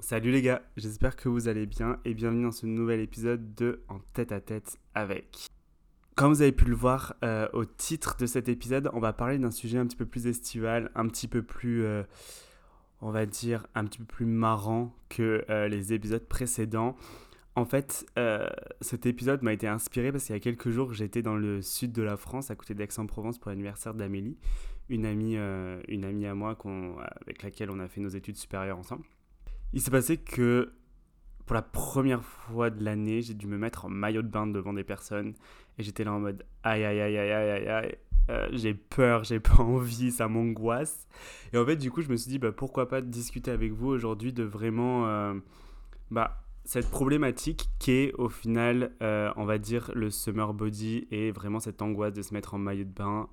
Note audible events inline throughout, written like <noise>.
Salut les gars, j'espère que vous allez bien et bienvenue dans ce nouvel épisode de En tête à tête avec. Comme vous avez pu le voir euh, au titre de cet épisode, on va parler d'un sujet un petit peu plus estival, un petit peu plus, euh, on va dire, un petit peu plus marrant que euh, les épisodes précédents. En fait, cet épisode m'a été inspiré parce qu'il y a quelques jours, j'étais dans le sud de la France, à côté d'Aix-en-Provence, pour l'anniversaire d'Amélie, une amie, une amie à moi avec laquelle on a fait nos études supérieures ensemble. Il s'est passé que pour la première fois de l'année, j'ai dû me mettre en maillot de bain devant des personnes et j'étais là en mode aïe aïe aïe aïe aïe aïe euh, j'ai peur, j'ai <laughs> pas envie, ça m'angoisse. Et en fait, du coup, je me suis dit bah, pourquoi pas discuter avec vous aujourd'hui de vraiment euh, bah, cette problématique qui est au final, euh, on va dire, le summer body et vraiment cette angoisse de se mettre en maillot de bain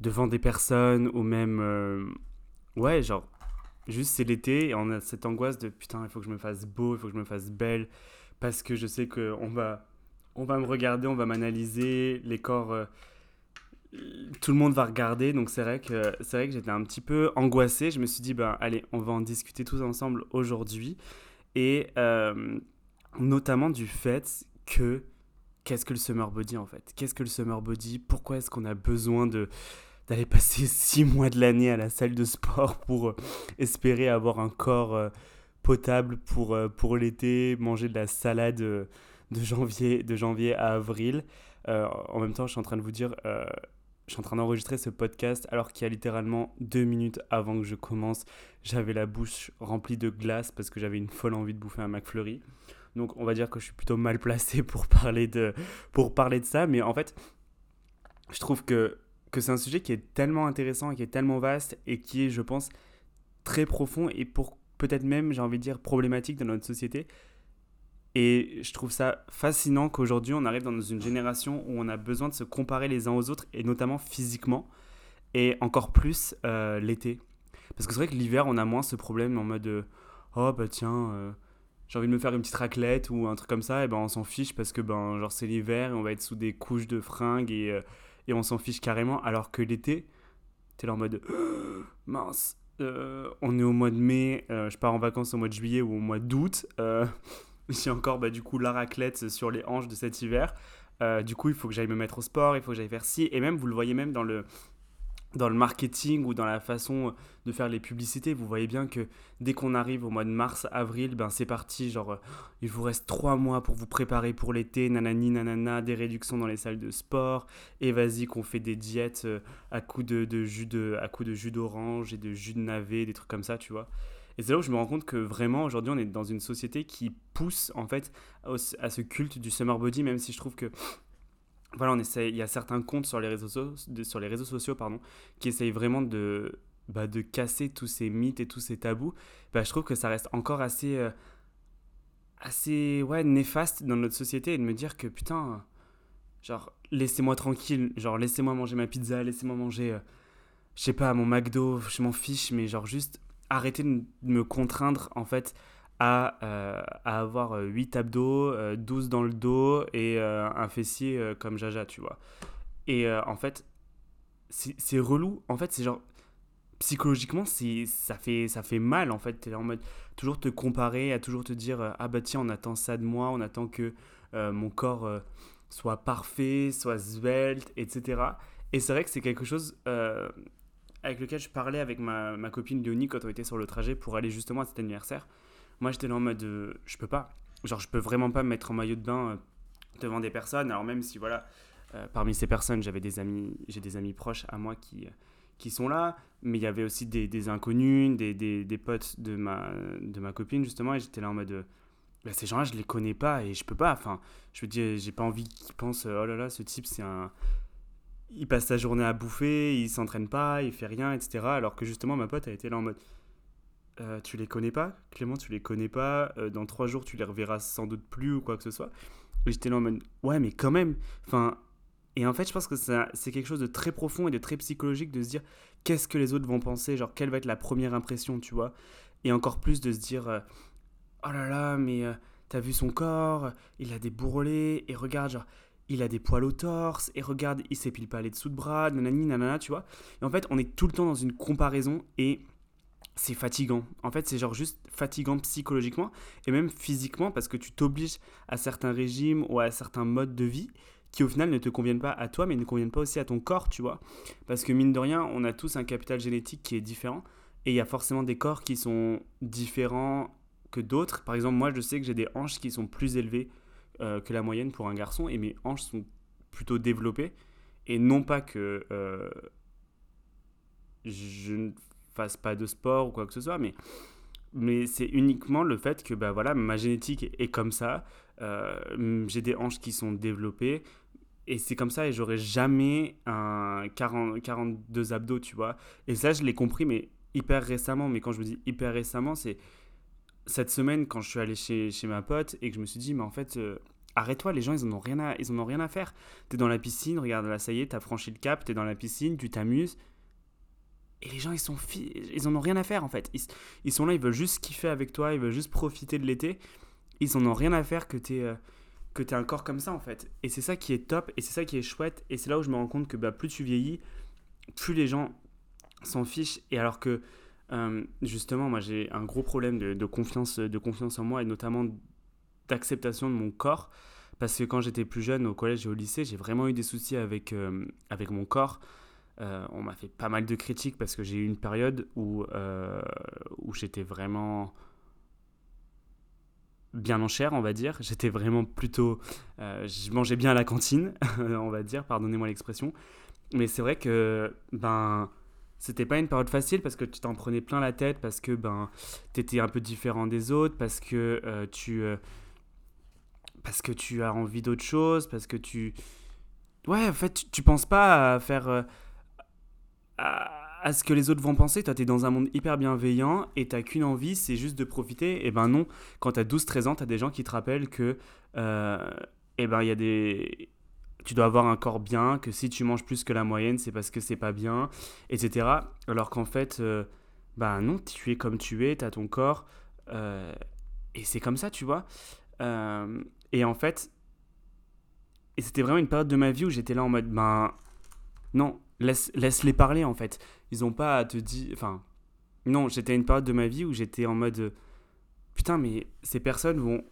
devant des personnes ou même. ouais, genre Juste, c'est l'été et on a cette angoisse de putain, il faut que je me fasse beau, il faut que je me fasse belle, parce que je sais qu'on va, on va me regarder, on va m'analyser, les corps. Euh, tout le monde va regarder, donc c'est vrai que, que j'étais un petit peu angoissé. Je me suis dit, ben allez, on va en discuter tous ensemble aujourd'hui. Et euh, notamment du fait que qu'est-ce que le summer body en fait? Qu'est-ce que le summer body? Pourquoi est-ce qu'on a besoin de d'aller passer six mois de l'année à la salle de sport pour euh, espérer avoir un corps euh, potable pour, euh, pour l'été, manger de la salade de janvier, de janvier à avril. en même temps, je suis en train de vous dire, je suis en train d'enregistrer ce podcast alors qu'il y a littéralement deux minutes avant que je commence, j'avais la bouche remplie de glace parce que j'avais une folle envie de bouffer un McFlurry. Donc on va dire que je suis plutôt mal placé pour parler de, pour parler de ça, mais en fait, je trouve que que c'est un sujet qui est tellement intéressant et qui est tellement vaste et qui est, je pense, très profond et pour peut-être même, j'ai envie de dire, problématique dans notre société. Et je trouve ça fascinant qu'aujourd'hui, on arrive dans une génération où on a besoin de se comparer les uns aux autres, et notamment physiquement, et encore plus euh, l'été. Parce que c'est vrai que l'hiver, on a moins ce problème en mode euh, Oh, bah tiens, euh, j'ai envie de me faire une petite raclette ou un truc comme ça, et ben on s'en fiche parce que ben, genre c'est l'hiver et on va être sous des couches de fringues et et on s'en fiche carrément. Alors que l'été, t'es là en mode <gasps> mince, euh, on est au mois de mai, euh, je pars en vacances au mois de juillet ou au mois d'août. Euh, <laughs> j'ai encore bah, du coup la raclette sur les hanches de cet hiver. du coup, il faut que j'aille me mettre au sport, il faut que j'aille faire ci. Et même, vous le voyez même dans le, dans le marketing ou dans la façon de faire les publicités, vous voyez bien que dès qu'on arrive au mois de mars, avril, ben c'est parti, genre euh, il vous reste trois mois pour vous préparer pour l'été, nanani nanana, des réductions dans les salles de sport, et vas-y qu'on fait des diètes euh, à coup de, de, jus de à coup de jus d'orange et de jus de navet, des trucs comme ça, tu vois. Et c'est là où je me rends compte que vraiment aujourd'hui on est dans une société qui pousse en fait à ce culte du summer body, même si je trouve que voilà, on essaye, il y a certains comptes sur les réseaux, sur les réseaux sociaux pardon, qui essayent vraiment de, bah, de casser tous ces mythes et tous ces tabous. Bah, je trouve que ça reste encore assez, euh, assez ouais, néfaste dans notre société et de me dire que putain, genre, laissez-moi tranquille, genre, laissez-moi manger ma pizza, laissez-moi manger, euh, je sais pas, mon McDo, je m'en fiche, mais genre, juste arrêtez de me contraindre en fait à, euh, à avoir 8 euh, abdos, 12 euh, dans le dos et un fessier comme Jaja, tu vois. Et en fait, c'est relou. En fait, c'est genre psychologiquement ça fait ça fait mal en fait es en mode toujours te comparer à toujours te dire ah bah tiens on attend ça de moi on attend que mon corps soit parfait soit svelte etc et c'est vrai que c'est quelque chose avec lequel je parlais avec ma, ma copine Léonie quand on était sur le trajet pour aller justement à cet anniversaire moi, j'étais là en mode, euh, je peux pas. Genre, je peux vraiment pas me mettre en maillot de bain euh, devant des personnes. Alors, même si, voilà, euh, parmi ces personnes, j'avais des amis, j'ai des amis proches à moi qui, qui sont là, mais il y avait aussi des, des inconnus, des, des, potes de ma, de ma copine, justement, et j'étais là en mode, bah, ces gens-là, je les connais pas et je peux pas. Enfin, je veux dire, j'ai pas envie qu'ils pensent, oh là là, ce type, c'est un. Il passe sa journée à bouffer, il s'entraîne pas, il fait rien, etc. Alors que justement, ma pote a été là en mode, euh, tu les connais pas, Clément, tu les connais pas, euh, dans trois jours tu les reverras sans doute plus ou quoi que ce soit. Et j'étais là en mode, ouais, mais quand même, enfin, et en fait, je pense que c'est quelque chose de très profond et de très psychologique de se dire qu'est-ce que les autres vont penser, genre quelle va être la première impression, tu vois? Et encore plus de se dire euh, oh là là, mais t'as vu son corps, il a des bourrelets, et regarde, genre, il a des poils au torse, et regarde, il s'épile pas les dessous de bras, nanani, nanana, tu vois? Et en fait, on est tout le temps dans une comparaison et c'est fatigant. En fait, c'est genre juste fatigant psychologiquement et même physiquement parce que tu t'obliges à certains régimes ou à certains modes de vie qui au final ne te conviennent pas à toi mais ne conviennent pas aussi à ton corps, tu vois. Parce que mine de rien, on a tous un capital génétique qui est différent et il y a forcément des corps qui sont différents que d'autres. Par exemple, moi, je sais que j'ai des hanches qui sont plus élevées euh, que la moyenne pour un garçon et mes hanches sont plutôt développées et non pas que euh, je fasse pas de sport ou quoi que ce soit, mais, mais c'est uniquement le fait que bah, voilà, ma génétique est comme ça, euh, j'ai des hanches qui sont développées, et c'est comme ça, et j'aurais jamais un 40, 42 abdos, tu vois. Et ça, je l'ai compris, mais hyper récemment, mais quand je vous dis hyper récemment, c'est cette semaine quand je suis allé chez, chez ma pote et que je me suis dit, mais en fait... Euh, arrête-toi, les gens, ils en ont rien à, ils en ont rien à faire. T'es dans la piscine, regarde là, ça y est, t'as franchi le cap, t'es dans la piscine, tu t'amuses. Et les gens, ils sont ils en ont rien à faire en fait. Ils, sont là, ils veulent juste kiffer avec toi, ils veulent juste profiter de l'été. Ils en ont rien à faire que tu euh, un corps comme ça en fait. Et c'est ça qui est top, et c'est ça qui est chouette. Et c'est là où je me rends compte que bah, plus tu vieillis, plus les gens s'en fichent. Et alors que euh, justement, moi j'ai un gros problème de, confiance, de confiance en moi et notamment d'acceptation de mon corps. Parce que quand j'étais plus jeune, au collège et au lycée, j'ai vraiment eu des soucis avec, euh, avec mon corps. Euh, on m'a fait pas mal de critiques parce que j'ai eu une période où, euh, j'étais vraiment bien en chair, on va dire. J'étais vraiment plutôt... Euh, je mangeais bien à la cantine, <laughs> on va dire, pardonnez-moi l'expression. Mais c'est vrai que ben, c'était pas une période facile parce que tu t'en prenais plein la tête, parce que ben, tu étais un peu différent des autres, parce que tu... parce que tu as envie d'autre chose, parce que tu... Ouais, en fait, tu, tu penses pas à faire à, ce que les autres vont penser. Toi, tu es dans un monde hyper bienveillant et t'as qu'une envie, c'est juste de profiter. Et ben non, quand tu as 12-13 ans, tu as des gens qui te rappellent que euh, eh ben, y a des... tu dois avoir un corps bien, que si tu manges plus que la moyenne, c'est parce que c'est pas bien, etc. Alors qu'en fait, euh, ben non, tu es comme tu es, tu as ton corps. Euh, et c'est comme ça, tu vois. Euh, et en fait, et c'était vraiment une période de ma vie où j'étais là en mode, ben non, laisse, les parler en fait. Ils ont pas à te dire. Enfin, non, j'étais à une période de ma vie où j'étais en mode. Putain, mais ces personnes vont,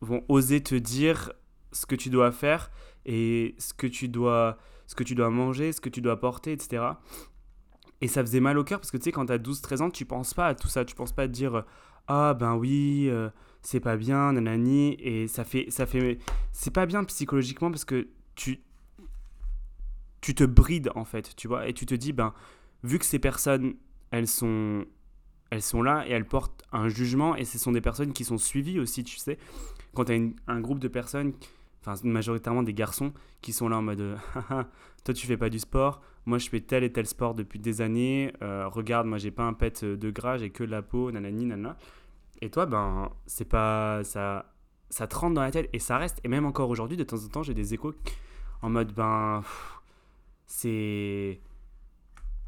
vont oser te dire ce que tu dois faire et ce que tu dois, ce que tu dois manger, ce que tu dois porter, etc. Et ça faisait mal au cœur parce que tu sais, quand t'as 12-13 ans, tu penses pas à tout ça. Tu penses pas à te dire Ah ben oui, euh, c'est pas bien, nanani. Et ça fait. Ça fait c'est pas bien psychologiquement parce que tu, tu te brides en fait, tu vois, et tu te dis, ben, vu que ces personnes, elles sont, elles sont là et elles portent un jugement, et ce sont des personnes qui sont suivies aussi, tu sais, quand tu as un groupe de personnes, enfin majoritairement des garçons, qui sont là en mode, <laughs> toi tu fais pas du sport, moi je fais tel et tel sport depuis des années, euh, regarde, moi j'ai pas un pet de gras, j'ai que de la peau, nanani, nanana. Et toi, ben, c'est pas. Ça, ça te rentre dans la tête et ça reste. Et même encore aujourd'hui, de temps en temps, j'ai des échos en mode, ben c'est.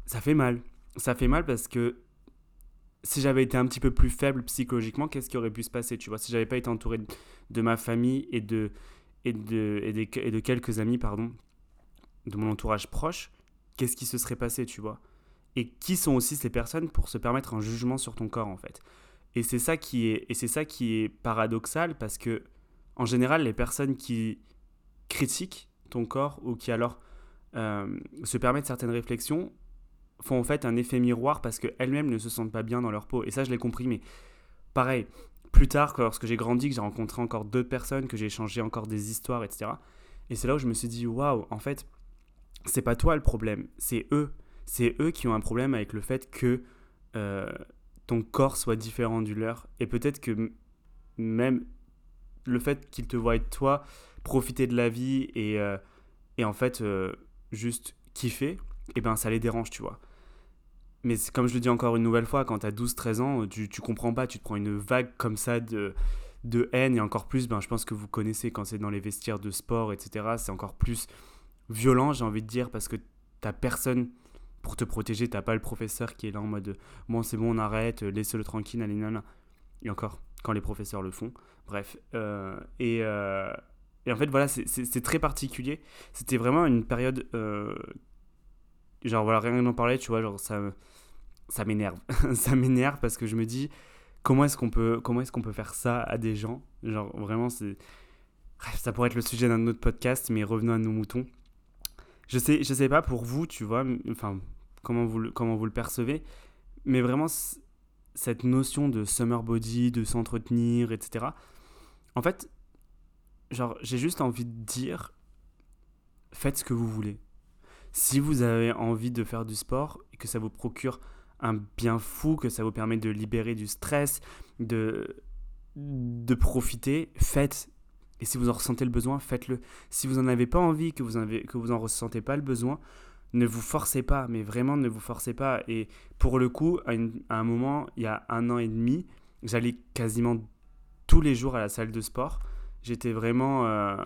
Ça fait mal. Ça fait mal parce que si j'avais été un petit peu plus faible psychologiquement, qu'est-ce qui aurait pu se passer Tu vois, si j'avais pas été entouré de ma famille et de, et de, et de, et de quelques amis, pardon, de mon entourage proche, qu'est-ce qui se serait passé, tu vois? Et qui sont aussi ces personnes pour se permettre un jugement sur ton corps, en fait? Et c'est ça qui est, et c'est ça qui est paradoxal parce que, en général, les personnes qui critiquent ton corps ou qui alors se permettre certaines réflexions font en fait un effet miroir parce qu'elles-mêmes ne se sentent pas bien dans leur peau. Et ça, je l'ai compris, mais pareil, plus tard, lorsque j'ai grandi, que j'ai rencontré encore d'autres personnes, que j'ai échangé encore des histoires, etc. Et c'est là où je me suis dit, waouh, en fait, c'est pas toi le problème, c'est eux. C'est eux qui ont un problème avec le fait que euh, ton corps soit différent du leur. Et peut-être que même le fait qu'ils te voient toi profiter de la vie et, euh, et en fait juste kiffer, et eh ben ça les dérange, tu vois. Mais comme je le dis encore une nouvelle fois, quand t'as 12-13 ans, tu, tu comprends pas, tu te prends une vague comme ça de, de haine, et encore plus, ben, je pense que vous connaissez quand c'est dans les vestiaires de sport, etc., c'est encore plus violent, j'ai envie de dire, parce que t'as personne pour te protéger, t'as pas le professeur qui est là en mode bon c'est bon on arrête, laissez-le tranquille, allez nana. Et encore, quand les professeurs le font. Bref. Euh, et, euh, et en fait, voilà, c'est très particulier. C'était vraiment une période. Euh, genre, voilà, rien d'en parler, tu vois, genre, ça. ça m'énerve. <laughs> ça m'énerve parce que je me dis, comment est-ce qu'on peut, est-ce qu'on peut faire ça à des gens? Genre, vraiment, c'est. Ça pourrait être le sujet d'un autre podcast, mais revenons à nos moutons. Je sais, je sais pas pour vous, tu vois, enfin, comment vous, comment vous le percevez, mais vraiment, cette notion de summer body, de s'entretenir, etc. En fait, genre, j'ai juste envie de dire, faites ce que vous voulez. Si vous avez envie de faire du sport et que ça vous procure un bien fou, que ça vous permet de libérer du stress, de, de profiter, faites. Et si vous en ressentez le besoin, faites-le. Si vous n'en avez pas envie, que vous n'en que vous en ressentez pas le besoin, ne vous forcez pas, mais vraiment ne vous forcez pas. Et pour le coup, à, un moment, il y a un an et demi, j'allais quasiment tous les jours à la salle de sport. J'étais vraiment, euh,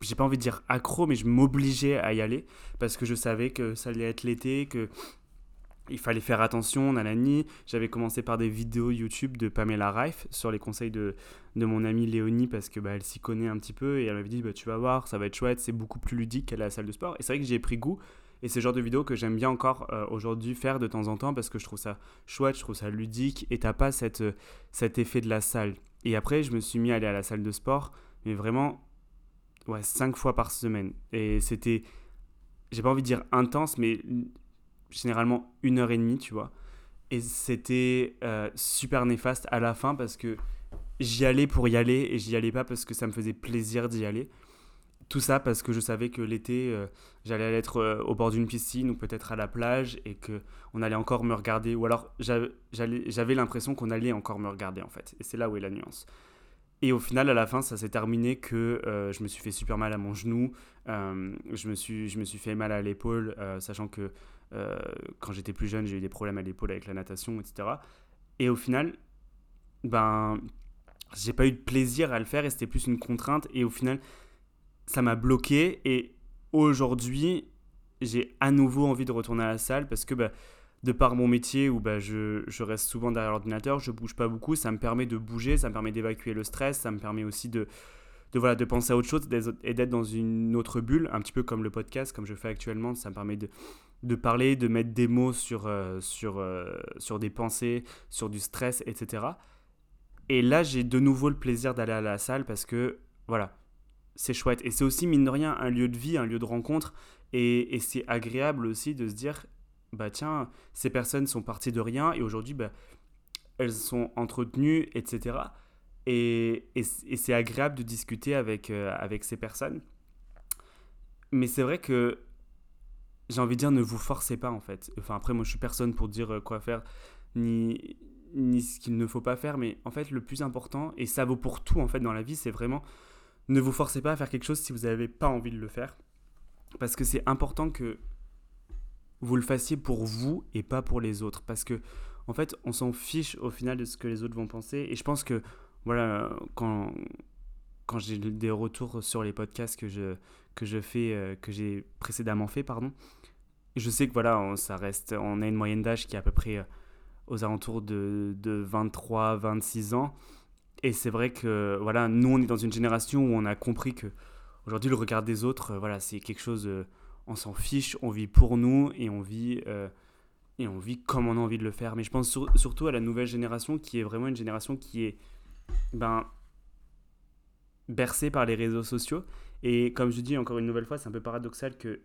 j'ai pas envie de dire accro, mais je m'obligeais à y aller parce que je savais que ça allait être l'été, que il fallait faire attention, nanani. J'avais commencé par des vidéos YouTube de Pamela Reif sur les conseils de, de mon amie Léonie parce que bah, elle s'y connaît un petit peu et elle m'avait dit bah, tu vas voir, ça va être chouette, c'est beaucoup plus ludique qu'à la salle de sport. Et c'est vrai que j'ai pris goût et c'est le genre de vidéo que j'aime bien encore euh, aujourd'hui faire de temps en temps parce que je trouve ça chouette, je trouve ça ludique et t'as pas cette, cet effet de la salle. Et après, je me suis mis à aller à la salle de sport, mais vraiment, ouais, cinq fois par semaine. Et c'était, j'ai pas envie de dire intense, mais généralement une heure et demie, tu vois. Et c'était euh, super néfaste à la fin parce que j'y allais pour y aller et j'y allais pas parce que ça me faisait plaisir d'y aller. Tout ça parce que je savais que l'été, euh, j'allais être euh, au bord d'une piscine ou peut-être à la plage et que on allait encore me regarder. Ou alors j'avais l'impression qu'on allait encore me regarder en fait. Et c'est là où est la nuance. Et au final, à la fin, ça s'est terminé que je me suis fait super mal à mon genou, je, me suis, je me suis fait mal à l'épaule, sachant que euh, quand j'étais plus jeune, j'ai eu des problèmes à l'épaule avec la natation, etc. Et au final, ben, j'ai pas eu de plaisir à le faire et c'était plus une contrainte. Et au final, ça m'a bloqué. Et aujourd'hui, j'ai à nouveau envie de retourner à la salle parce que bah, de par mon métier où bah, je, reste souvent derrière l'ordinateur, je bouge pas beaucoup, ça me permet de bouger, ça me permet d'évacuer le stress, ça me permet aussi de, penser à autre chose et d'être dans une autre bulle, un petit peu comme le podcast, comme je fais actuellement, ça me permet de, parler, de mettre des mots sur, euh, euh, sur des pensées, sur du stress, etc. Et là, j'ai de nouveau le plaisir d'aller à la salle parce que, voilà, c'est chouette. Et c'est aussi, mine de rien, un lieu de vie, un lieu de rencontre. Et, et c'est agréable aussi de se dire, bah tiens, ces personnes sont parties de rien et aujourd'hui, bah, elles sont entretenues, etc. Et, et, c'est agréable de discuter avec, euh, avec ces personnes. Mais c'est vrai que j'ai envie de dire, ne vous forcez pas en fait. Enfin, après, moi je suis personne pour dire euh, quoi faire, ni, ni ce qu'il ne faut pas faire, mais en fait, le plus important, et ça vaut pour tout en fait dans la vie, c'est vraiment ne vous forcez pas à faire quelque chose si vous n'avez pas envie de le faire. Parce que c'est important que vous le fassiez pour vous et pas pour les autres. Parce que, en fait, on s'en fiche au final de ce que les autres vont penser. Et je pense que, voilà, quand, j'ai des retours sur les podcasts que je, que je fais, euh, que j'ai précédemment fait, pardon, je sais que voilà, on, ça reste, on a une moyenne d'âge qui est à peu près euh, aux alentours de, de 23, 26 ans. Et c'est vrai que voilà, nous on est dans une génération où on a compris que aujourd'hui le regard des autres, euh, voilà, c'est quelque chose, on s'en fiche, on vit pour nous et on vit et on vit comme on a envie de le faire. Mais je pense surtout à la nouvelle génération qui est vraiment une génération qui est ben bercée par les réseaux sociaux et comme je dis encore une nouvelle fois, c'est un peu paradoxal que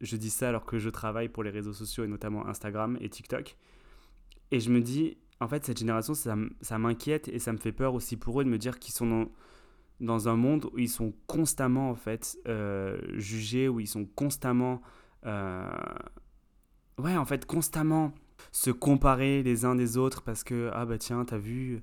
je dis ça alors que je travaille pour les réseaux sociaux et notamment Instagram et TikTok. Et je me dis, en fait, cette génération, ça, ça m'inquiète et ça me fait peur aussi pour eux de me dire qu'ils sont dans, un monde où ils sont constamment, en fait, euh, jugés, où ils sont constamment... Euh, ouais, en fait, constamment se comparer les uns des autres parce que, ah bah tiens, t'as vu,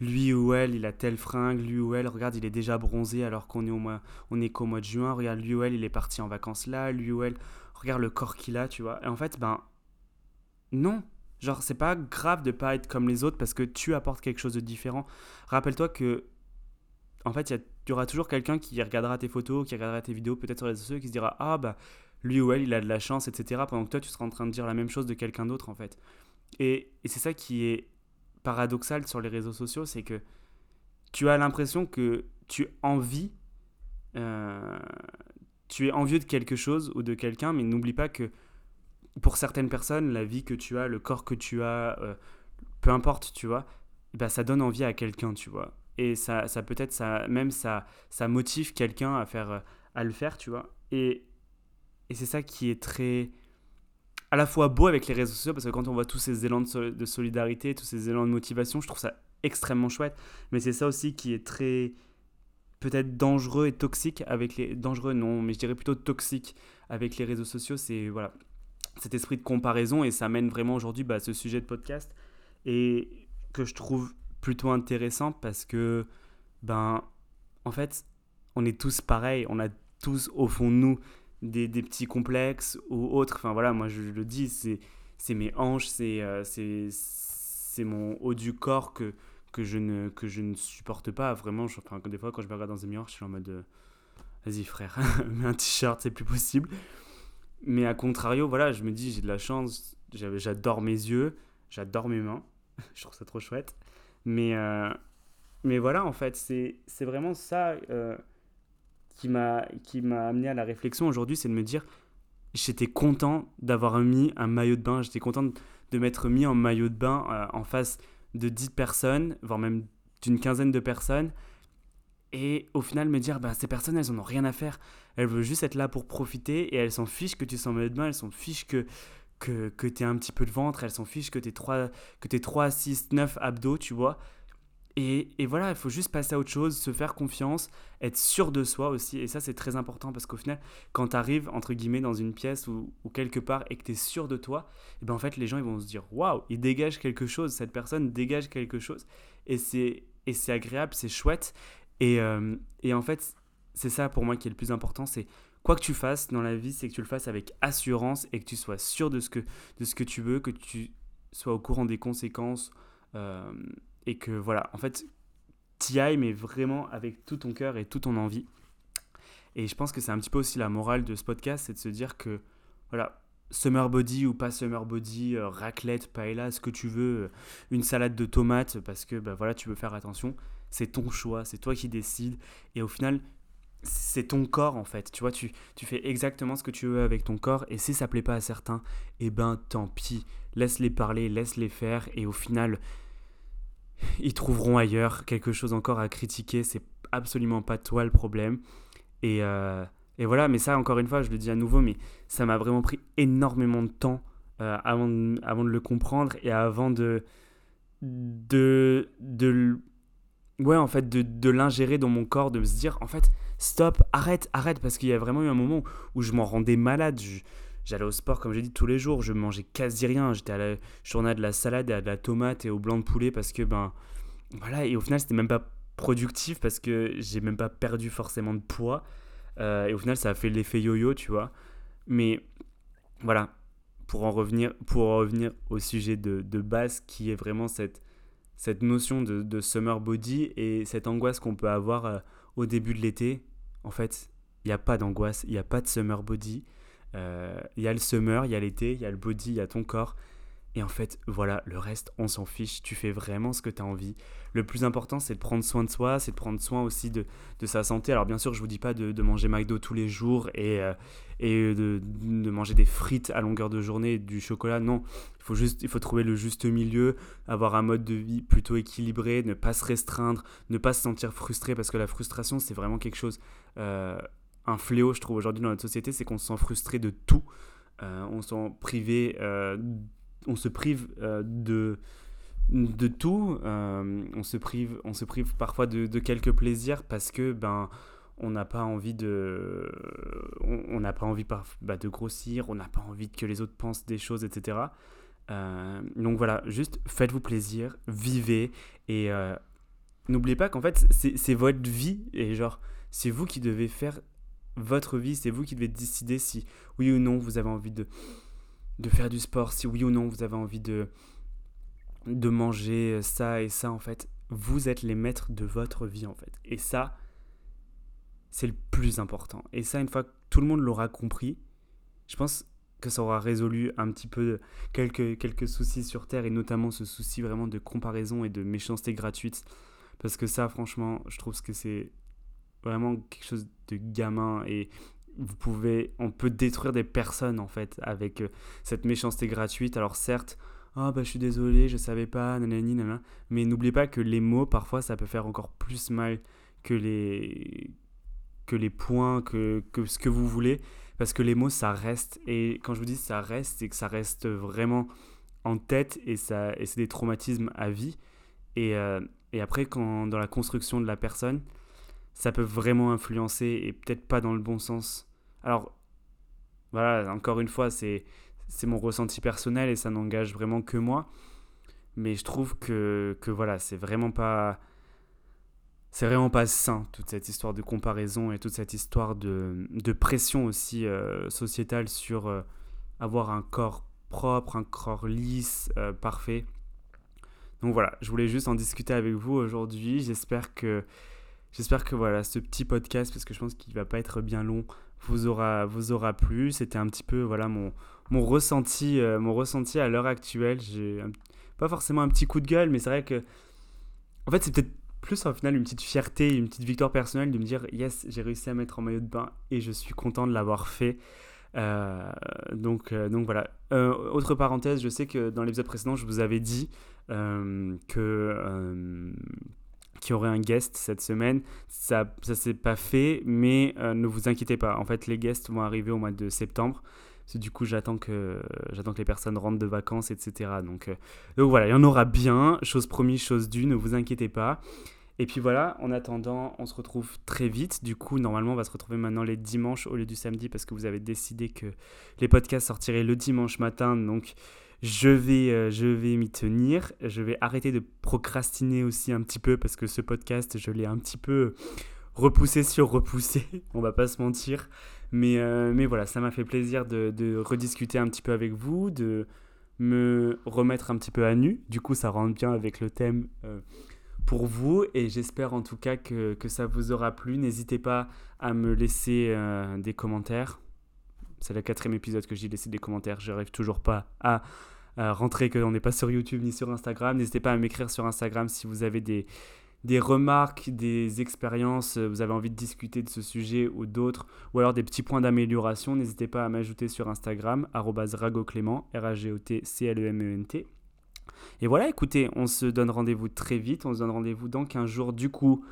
lui ou elle, il a tel fringue, lui ou elle, regarde, il est déjà bronzé alors qu'on est au mois, on est qu'au mois de juin, regarde, lui ou elle, il est parti en vacances là, lui ou elle, regarde le corps qu'il a, tu vois. Et en fait, ben, non. Genre, c'est pas grave de pas être comme les autres parce que tu apportes quelque chose de différent. Rappelle-toi que, en fait, il y, aura toujours quelqu'un qui regardera tes photos, qui regardera tes vidéos, peut-être sur les réseaux sociaux, qui se dira, ah bah, lui ou elle, il a de la chance, etc. Pendant que toi, tu seras en train de dire la même chose de quelqu'un d'autre, en fait. Et, et c'est ça qui est paradoxal sur les réseaux sociaux, c'est que tu as l'impression que tu envies, euh, tu es envieux de quelque chose ou de quelqu'un, mais n'oublie pas que pour certaines personnes, la vie que tu as, le corps que tu as, euh, peu importe, tu vois, bah, ça donne envie à quelqu'un, tu vois. Et ça, ça peut-être, ça, même ça, ça motive quelqu'un à, faire, à le faire, tu vois. Et, et c'est ça qui est très à la fois beau avec les réseaux sociaux parce que quand on voit tous ces élans de, solidarité, tous ces élans de motivation, je trouve ça extrêmement chouette. Mais c'est ça aussi qui est très peut-être dangereux et toxique avec les dangereux non, mais je dirais plutôt toxique avec les réseaux sociaux. C'est voilà cet esprit de comparaison et ça mène vraiment aujourd'hui bah, à ce sujet de podcast et que je trouve plutôt intéressant parce que ben en fait on est tous pareils, on a tous au fond de nous des, petits complexes ou autres. Enfin voilà, moi je, le dis, c'est c'est mes hanches, c'est euh, c'est mon haut du corps que que je ne que je ne supporte pas vraiment. Je, enfin des fois quand je me regarde dans un miroir, je suis en mode euh, vas-y frère, <laughs> mets un t-shirt, c'est plus possible. Mais à contrario, voilà, je me dis, j'ai de la chance, j'adore mes yeux, j'adore mes mains, <laughs> je trouve ça trop chouette. Mais, euh, mais voilà, en fait, c'est vraiment ça euh, qui m'a amené à la réflexion aujourd'hui, c'est de me dire, j'étais content d'avoir mis un maillot de bain, j'étais content de m'être mis en maillot de bain euh, en face de 10 personnes, voire même d'une quinzaine de personnes, et au final me dire, bah, ces personnes, elles en ont rien à faire. Elles veulent juste être là pour profiter et elles s'en fichent que tu sois en de main, elles s'en fichent que, que, que tu aies un petit peu de ventre, elles s'en fichent que tu aies 3, que 3, 6, 9 abdos, tu vois. Et, et, voilà, il faut juste passer à autre chose, se faire confiance, être sûr de soi aussi. Et ça, c'est très important parce qu'au final, quand tu arrives, entre guillemets, dans une pièce ou, quelque part et que tu es sûr de toi, et ben en fait, les gens ils vont se dire Waouh, il dégage quelque chose, cette personne dégage quelque chose. Et c'est agréable, c'est chouette. Et, euh, et en fait, c'est ça pour moi qui est le plus important, c'est quoi que tu fasses dans la vie, c'est que tu le fasses avec assurance et que tu sois sûr de ce que, de ce que tu veux, que tu sois au courant des conséquences euh, et que voilà, en fait, t'y ailles, mais vraiment avec tout ton cœur et toute ton envie. Et je pense que c'est un petit peu aussi la morale de ce podcast, c'est de se dire que voilà, summer body ou pas summer body, euh, raclette, paella, ce que tu veux, une salade de tomates parce que bah, voilà, tu veux faire attention c'est ton choix, c'est toi qui décides. Et au final, c'est ton corps en fait. Tu vois, tu, tu fais exactement ce que tu veux avec ton corps. Et si ça plaît pas à certains, eh ben tant pis. Laisse-les parler, laisse-les faire. Et au final, ils trouveront ailleurs quelque chose encore à critiquer. C'est absolument pas toi le problème. Et, euh, et, voilà, mais ça, encore une fois, je le dis à nouveau, mais ça m'a vraiment pris énormément de temps euh, avant, de, avant de le comprendre et avant de, de, de, ouais, en fait, de, de l'ingérer dans mon corps, de se dire, en fait, stop, arrête, arrête, parce qu'il y a vraiment eu un moment où je m'en rendais malade. J'allais au sport, comme j'ai dit, tous les jours, je mangeais quasi rien. J'étais à la journée de la salade à de la tomate et au blanc de poulet parce que, ben, voilà, et au final, c'était même pas productif parce que j'ai même pas perdu forcément de poids. Euh, et au final, ça a fait l'effet yo-yo, tu vois. Mais voilà, pour en revenir, pour en revenir au sujet de, de base qui est vraiment cette cette notion de, summer body et cette angoisse qu'on peut avoir euh, au début de l'été. En fait, il n'y a pas d'angoisse, il n'y a pas de summer body. Euh, il y a le summer, il y a l'été, il y a le body, il y a ton corps. Et en fait, voilà, le reste, on s'en fiche. Tu fais vraiment ce que tu as envie. Le plus important, c'est de prendre soin de soi, c'est de prendre soin aussi de, de, sa santé. Alors, bien sûr, je vous dis pas de, manger McDo tous les jours et, euh, et de, de, manger des frites à longueur de journée, du chocolat. Non, il faut juste, il faut trouver le juste milieu, avoir un mode de vie plutôt équilibré, ne pas se restreindre, ne pas se sentir frustré parce que la frustration, c'est vraiment quelque chose, euh, un fléau, je trouve aujourd'hui dans notre société, c'est qu'on se sent frustré de tout. Euh, on se sent privé on se prive euh, de, de tout. Euh, on, se prive, on se prive parfois de, quelques plaisirs parce que ben on n'a pas envie de on n'a pas envie bah, de grossir, on n'a pas envie que les autres pensent des choses, etc. Euh, donc voilà, juste faites-vous plaisir, vivez et n'oubliez pas qu'en fait c'est votre vie et genre c'est vous qui devez faire votre vie, c'est vous qui devez décider si oui ou non vous avez envie de de faire du sport, si oui ou non vous avez envie de, de manger ça et ça, en fait, vous êtes les maîtres de votre vie, en fait. Et ça, c'est le plus important. Et ça, une fois que tout le monde l'aura compris, je pense que ça aura résolu un petit peu quelques, quelques soucis sur Terre, et notamment ce souci vraiment de comparaison et de méchanceté gratuite. Parce que ça, franchement, je trouve que c'est vraiment quelque chose de gamin. Et vous pouvez, on peut détruire des personnes en fait avec euh, cette méchanceté gratuite. Alors certes, ah bah je suis désolé, je savais pas, nanani, nanana. Mais n'oubliez pas que les mots, parfois, ça peut faire encore plus mal que les, que les points, que, que ce que vous voulez. Parce que les mots, ça reste. Et quand je vous dis ça reste, c'est que ça reste vraiment en tête et, ça, et c'est des traumatismes à vie. Et, euh, et après, quand, dans la construction de la personne, ça peut vraiment influencer et peut-être pas dans le bon sens. Alors, voilà, encore une fois, c'est mon ressenti personnel et ça n'engage vraiment que moi. Mais je trouve que, que voilà, c'est vraiment pas. C'est vraiment pas sain, toute cette histoire de comparaison et toute cette histoire de, de pression aussi euh, sociétale sur euh, avoir un corps propre, un corps lisse, euh, parfait. Donc voilà, je voulais juste en discuter avec vous aujourd'hui. J'espère que, j'espère que voilà, ce petit podcast, parce que je pense qu'il va pas être bien long, vous aura, vous aura plu. C'était un petit peu voilà mon, mon ressenti, euh, mon ressenti à l'heure actuelle. J'ai pas forcément un petit coup de gueule, mais c'est vrai que. En fait, c'est peut-être plus au final une petite fierté, une petite victoire personnelle de me dire yes, j'ai réussi à mettre en maillot de bain et je suis content de l'avoir fait. Euh, donc, euh, donc voilà. autre parenthèse, je sais que dans l'épisode précédent, je vous avais dit que qu'il y aurait un guest cette semaine. Ça ça s'est pas fait, mais ne vous inquiétez pas. En fait, les guests vont arriver au mois de septembre du coup j'attends que j'attends que les personnes rentrent de vacances, etc. Donc, euh, donc voilà, il y en aura bien, chose promise, chose due, ne vous inquiétez pas. Et puis voilà, en attendant, on se retrouve très vite. Du coup, normalement, on va se retrouver maintenant les dimanches au lieu du samedi parce que vous avez décidé que les podcasts sortiraient le dimanche matin. Donc, je vais, euh, je vais m'y tenir. Je vais arrêter de procrastiner aussi un petit peu parce que ce podcast, je l'ai un petit peu repoussé sur repoussé. <laughs> on va pas se mentir. Mais, euh, voilà, ça m'a fait plaisir de, rediscuter un petit peu avec vous, de me remettre un petit peu à nu. Du coup, ça rentre bien avec le thème euh, pour vous et j'espère en tout cas que, ça vous aura plu. N'hésitez pas à me laisser des commentaires. C'est le quatrième épisode que j'ai laissé des commentaires. Je n'arrive toujours pas à, rentrer, qu'on n'est pas sur YouTube ni sur Instagram. N'hésitez pas à m'écrire sur Instagram si vous avez des, remarques, des expériences, euh, vous avez envie de discuter de ce sujet ou d'autres, ou alors des petits points d'amélioration, n'hésitez pas à m'ajouter sur Instagram, ragoclément, R-A-G-O-T-C-L-E-M-E-N-T. Et voilà, écoutez, on se donne rendez-vous très vite, on se donne rendez-vous dans 15 jours du coup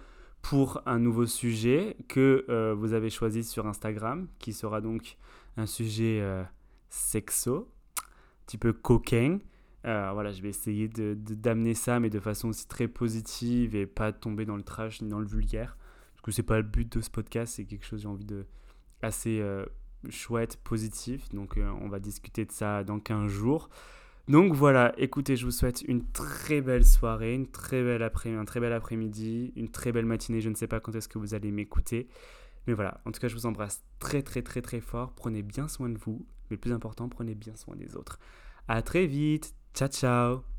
pour un nouveau sujet que euh, vous avez choisi sur Instagram, qui sera donc un sujet euh, sexo, un petit peu coquin. Euh, voilà, je vais essayer d'amener de, d'amener ça, mais de façon aussi très positive et pas tomber dans le trash ni dans le vulgaire. Parce que c'est pas le but de ce podcast, c'est quelque chose j'ai envie de assez euh, chouette, positif. Donc on va discuter de ça dans 15 jours. Donc voilà, écoutez, je vous souhaite une très belle soirée, une très belle après un très bel après-midi, une très belle matinée. Je ne sais pas quand est-ce que vous allez m'écouter. Mais voilà, en tout cas, je vous embrasse très très très très fort. Prenez bien soin de vous. Mais le plus important, prenez bien soin des autres. À très vite. Ciao, ciao